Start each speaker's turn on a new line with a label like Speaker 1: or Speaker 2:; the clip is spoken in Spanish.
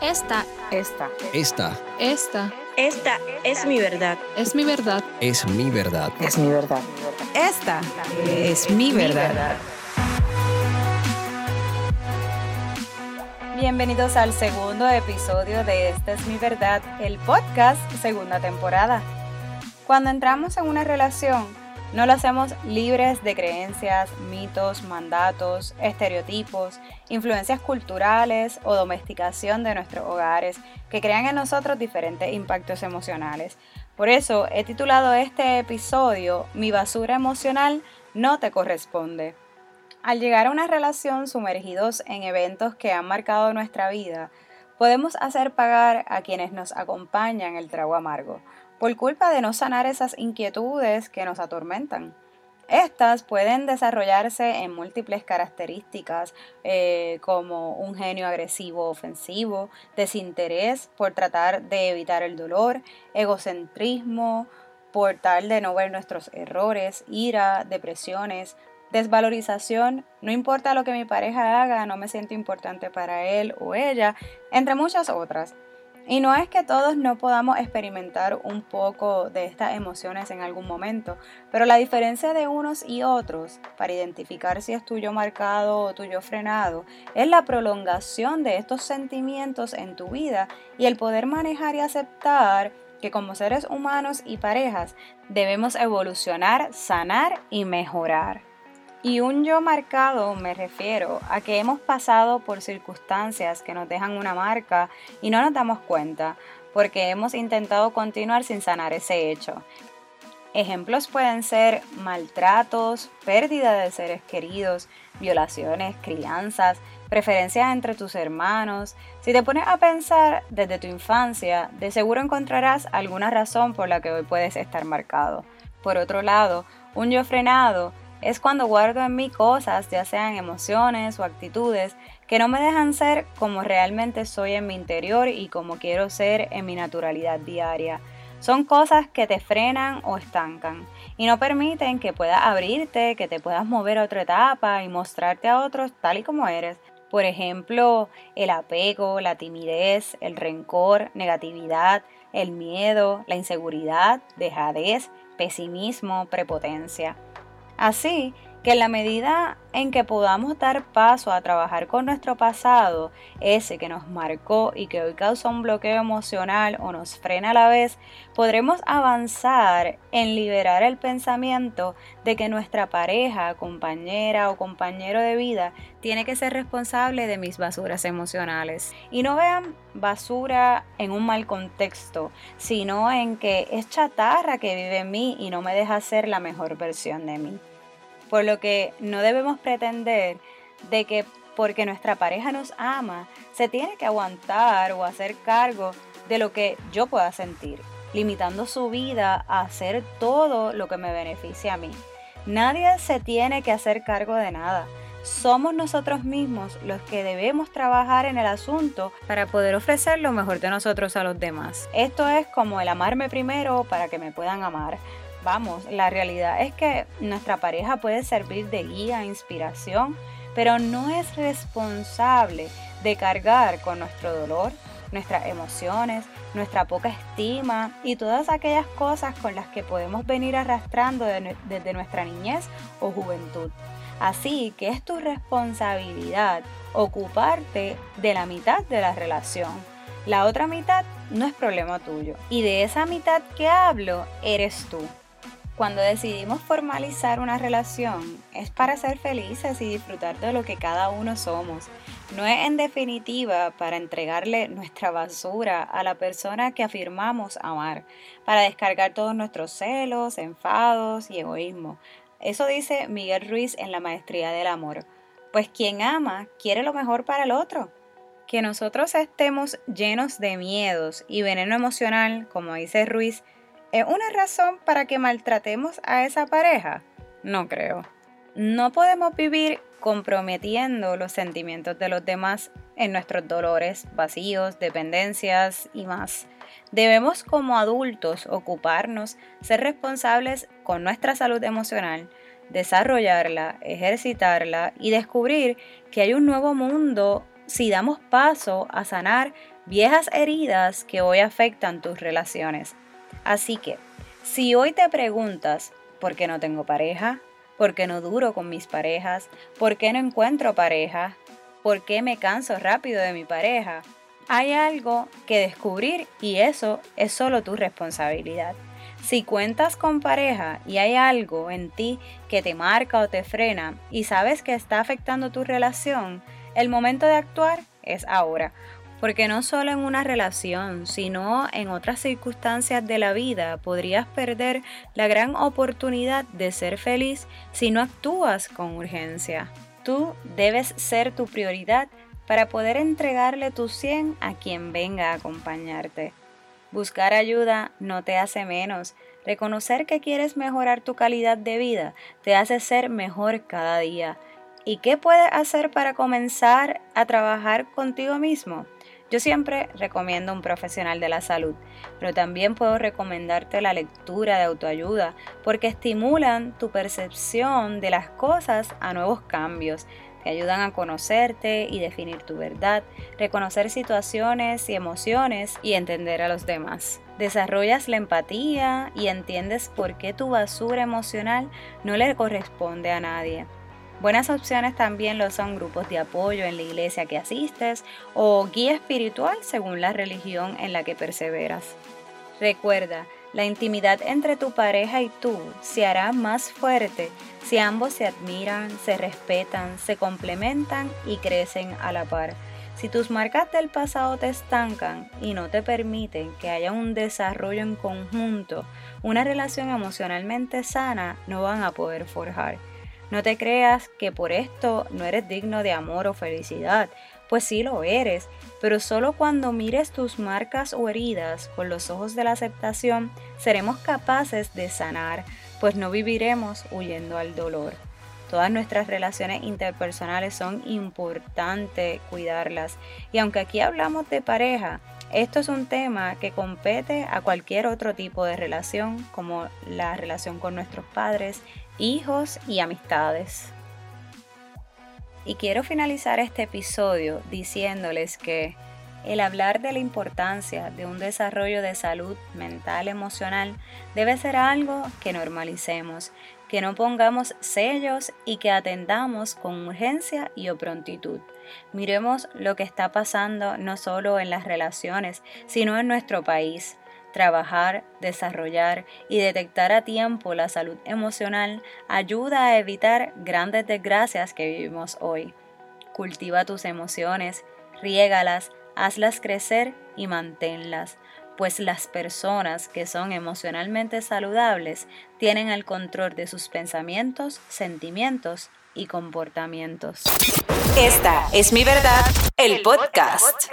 Speaker 1: Esta,
Speaker 2: Esta.
Speaker 3: Esta
Speaker 1: esta
Speaker 4: Esta es mi verdad.
Speaker 1: es mi verdad.
Speaker 3: es mi verdad.
Speaker 2: Es mi verdad.
Speaker 5: Esta es mi verdad.
Speaker 6: Bienvenidos al segundo episodio de Esta es mi verdad, el podcast segunda temporada. Cuando entramos en una relación, no lo hacemos libres de creencias, mitos, mandatos, estereotipos, influencias culturales o domesticación de nuestros hogares que crean en nosotros diferentes impactos emocionales. Por eso he titulado este episodio Mi basura emocional no te corresponde. Al llegar a una relación sumergidos en eventos que han marcado nuestra vida, podemos hacer pagar a quienes nos acompañan el trago amargo, por culpa de no sanar esas inquietudes que nos atormentan. Estas pueden desarrollarse en múltiples características eh, como un genio agresivo ofensivo, desinterés por tratar de evitar el dolor, egocentrismo por tal de no ver nuestros errores, ira, depresiones, desvalorización, no importa lo que mi pareja haga, no me siento importante para él o ella, entre muchas otras. Y no es que todos no podamos experimentar un poco de estas emociones en algún momento, pero la diferencia de unos y otros para identificar si es tuyo marcado o tuyo frenado es la prolongación de estos sentimientos en tu vida y el poder manejar y aceptar que como seres humanos y parejas debemos evolucionar, sanar y mejorar. Y un yo marcado me refiero a que hemos pasado por circunstancias que nos dejan una marca y no nos damos cuenta porque hemos intentado continuar sin sanar ese hecho. Ejemplos pueden ser maltratos, pérdida de seres queridos, violaciones, crianzas, preferencias entre tus hermanos. Si te pones a pensar desde tu infancia, de seguro encontrarás alguna razón por la que hoy puedes estar marcado. Por otro lado, un yo frenado es cuando guardo en mí cosas, ya sean emociones o actitudes, que no me dejan ser como realmente soy en mi interior y como quiero ser en mi naturalidad diaria. Son cosas que te frenan o estancan y no permiten que puedas abrirte, que te puedas mover a otra etapa y mostrarte a otros tal y como eres. Por ejemplo, el apego, la timidez, el rencor, negatividad, el miedo, la inseguridad, dejadez, pesimismo, prepotencia. Así que en la medida en que podamos dar paso a trabajar con nuestro pasado, ese que nos marcó y que hoy causa un bloqueo emocional o nos frena a la vez, podremos avanzar en liberar el pensamiento de que nuestra pareja, compañera o compañero de vida tiene que ser responsable de mis basuras emocionales. Y no vean basura en un mal contexto, sino en que es chatarra que vive en mí y no me deja ser la mejor versión de mí por lo que no debemos pretender de que porque nuestra pareja nos ama, se tiene que aguantar o hacer cargo de lo que yo pueda sentir, limitando su vida a hacer todo lo que me beneficie a mí. Nadie se tiene que hacer cargo de nada. Somos nosotros mismos los que debemos trabajar en el asunto para poder ofrecer lo mejor de nosotros a los demás. Esto es como el amarme primero para que me puedan amar. Vamos, la realidad es que nuestra pareja puede servir de guía, inspiración, pero no es responsable de cargar con nuestro dolor, nuestras emociones, nuestra poca estima y todas aquellas cosas con las que podemos venir arrastrando desde nuestra niñez o juventud. Así que es tu responsabilidad ocuparte de la mitad de la relación. La otra mitad no es problema tuyo. Y de esa mitad que hablo eres tú. Cuando decidimos formalizar una relación es para ser felices y disfrutar de lo que cada uno somos. No es en definitiva para entregarle nuestra basura a la persona que afirmamos amar, para descargar todos nuestros celos, enfados y egoísmo. Eso dice Miguel Ruiz en La Maestría del Amor. Pues quien ama quiere lo mejor para el otro. Que nosotros estemos llenos de miedos y veneno emocional, como dice Ruiz, ¿Es una razón para que maltratemos a esa pareja? No creo. No podemos vivir comprometiendo los sentimientos de los demás en nuestros dolores, vacíos, dependencias y más. Debemos como adultos ocuparnos, ser responsables con nuestra salud emocional, desarrollarla, ejercitarla y descubrir que hay un nuevo mundo si damos paso a sanar viejas heridas que hoy afectan tus relaciones. Así que, si hoy te preguntas, ¿por qué no tengo pareja? ¿Por qué no duro con mis parejas? ¿Por qué no encuentro pareja? ¿Por qué me canso rápido de mi pareja? Hay algo que descubrir y eso es solo tu responsabilidad. Si cuentas con pareja y hay algo en ti que te marca o te frena y sabes que está afectando tu relación, el momento de actuar es ahora. Porque no solo en una relación, sino en otras circunstancias de la vida podrías perder la gran oportunidad de ser feliz si no actúas con urgencia. Tú debes ser tu prioridad para poder entregarle tu 100 a quien venga a acompañarte. Buscar ayuda no te hace menos. Reconocer que quieres mejorar tu calidad de vida te hace ser mejor cada día. ¿Y qué puedes hacer para comenzar a trabajar contigo mismo? Yo siempre recomiendo un profesional de la salud, pero también puedo recomendarte la lectura de autoayuda porque estimulan tu percepción de las cosas a nuevos cambios te ayudan a conocerte y definir tu verdad, reconocer situaciones y emociones y entender a los demás. Desarrollas la empatía y entiendes por qué tu basura emocional no le corresponde a nadie. Buenas opciones también lo son grupos de apoyo en la iglesia que asistes o guía espiritual según la religión en la que perseveras. Recuerda, la intimidad entre tu pareja y tú se hará más fuerte si ambos se admiran, se respetan, se complementan y crecen a la par. Si tus marcas del pasado te estancan y no te permiten que haya un desarrollo en conjunto, una relación emocionalmente sana no van a poder forjar. No te creas que por esto no eres digno de amor o felicidad, pues sí lo eres, pero solo cuando mires tus marcas o heridas con los ojos de la aceptación seremos capaces de sanar, pues no viviremos huyendo al dolor. Todas nuestras relaciones interpersonales son importantes cuidarlas y aunque aquí hablamos de pareja, esto es un tema que compete a cualquier otro tipo de relación como la relación con nuestros padres, hijos y amistades. Y quiero finalizar este episodio diciéndoles que el hablar de la importancia de un desarrollo de salud mental emocional debe ser algo que normalicemos, que no pongamos sellos y que atendamos con urgencia y o prontitud. Miremos lo que está pasando no solo en las relaciones, sino en nuestro país Trabajar, desarrollar y detectar a tiempo la salud emocional ayuda a evitar grandes desgracias que vivimos hoy. Cultiva tus emociones, riégalas, hazlas crecer y manténlas, pues las personas que son emocionalmente saludables tienen el control de sus pensamientos, sentimientos y comportamientos.
Speaker 5: Esta es mi verdad, el podcast.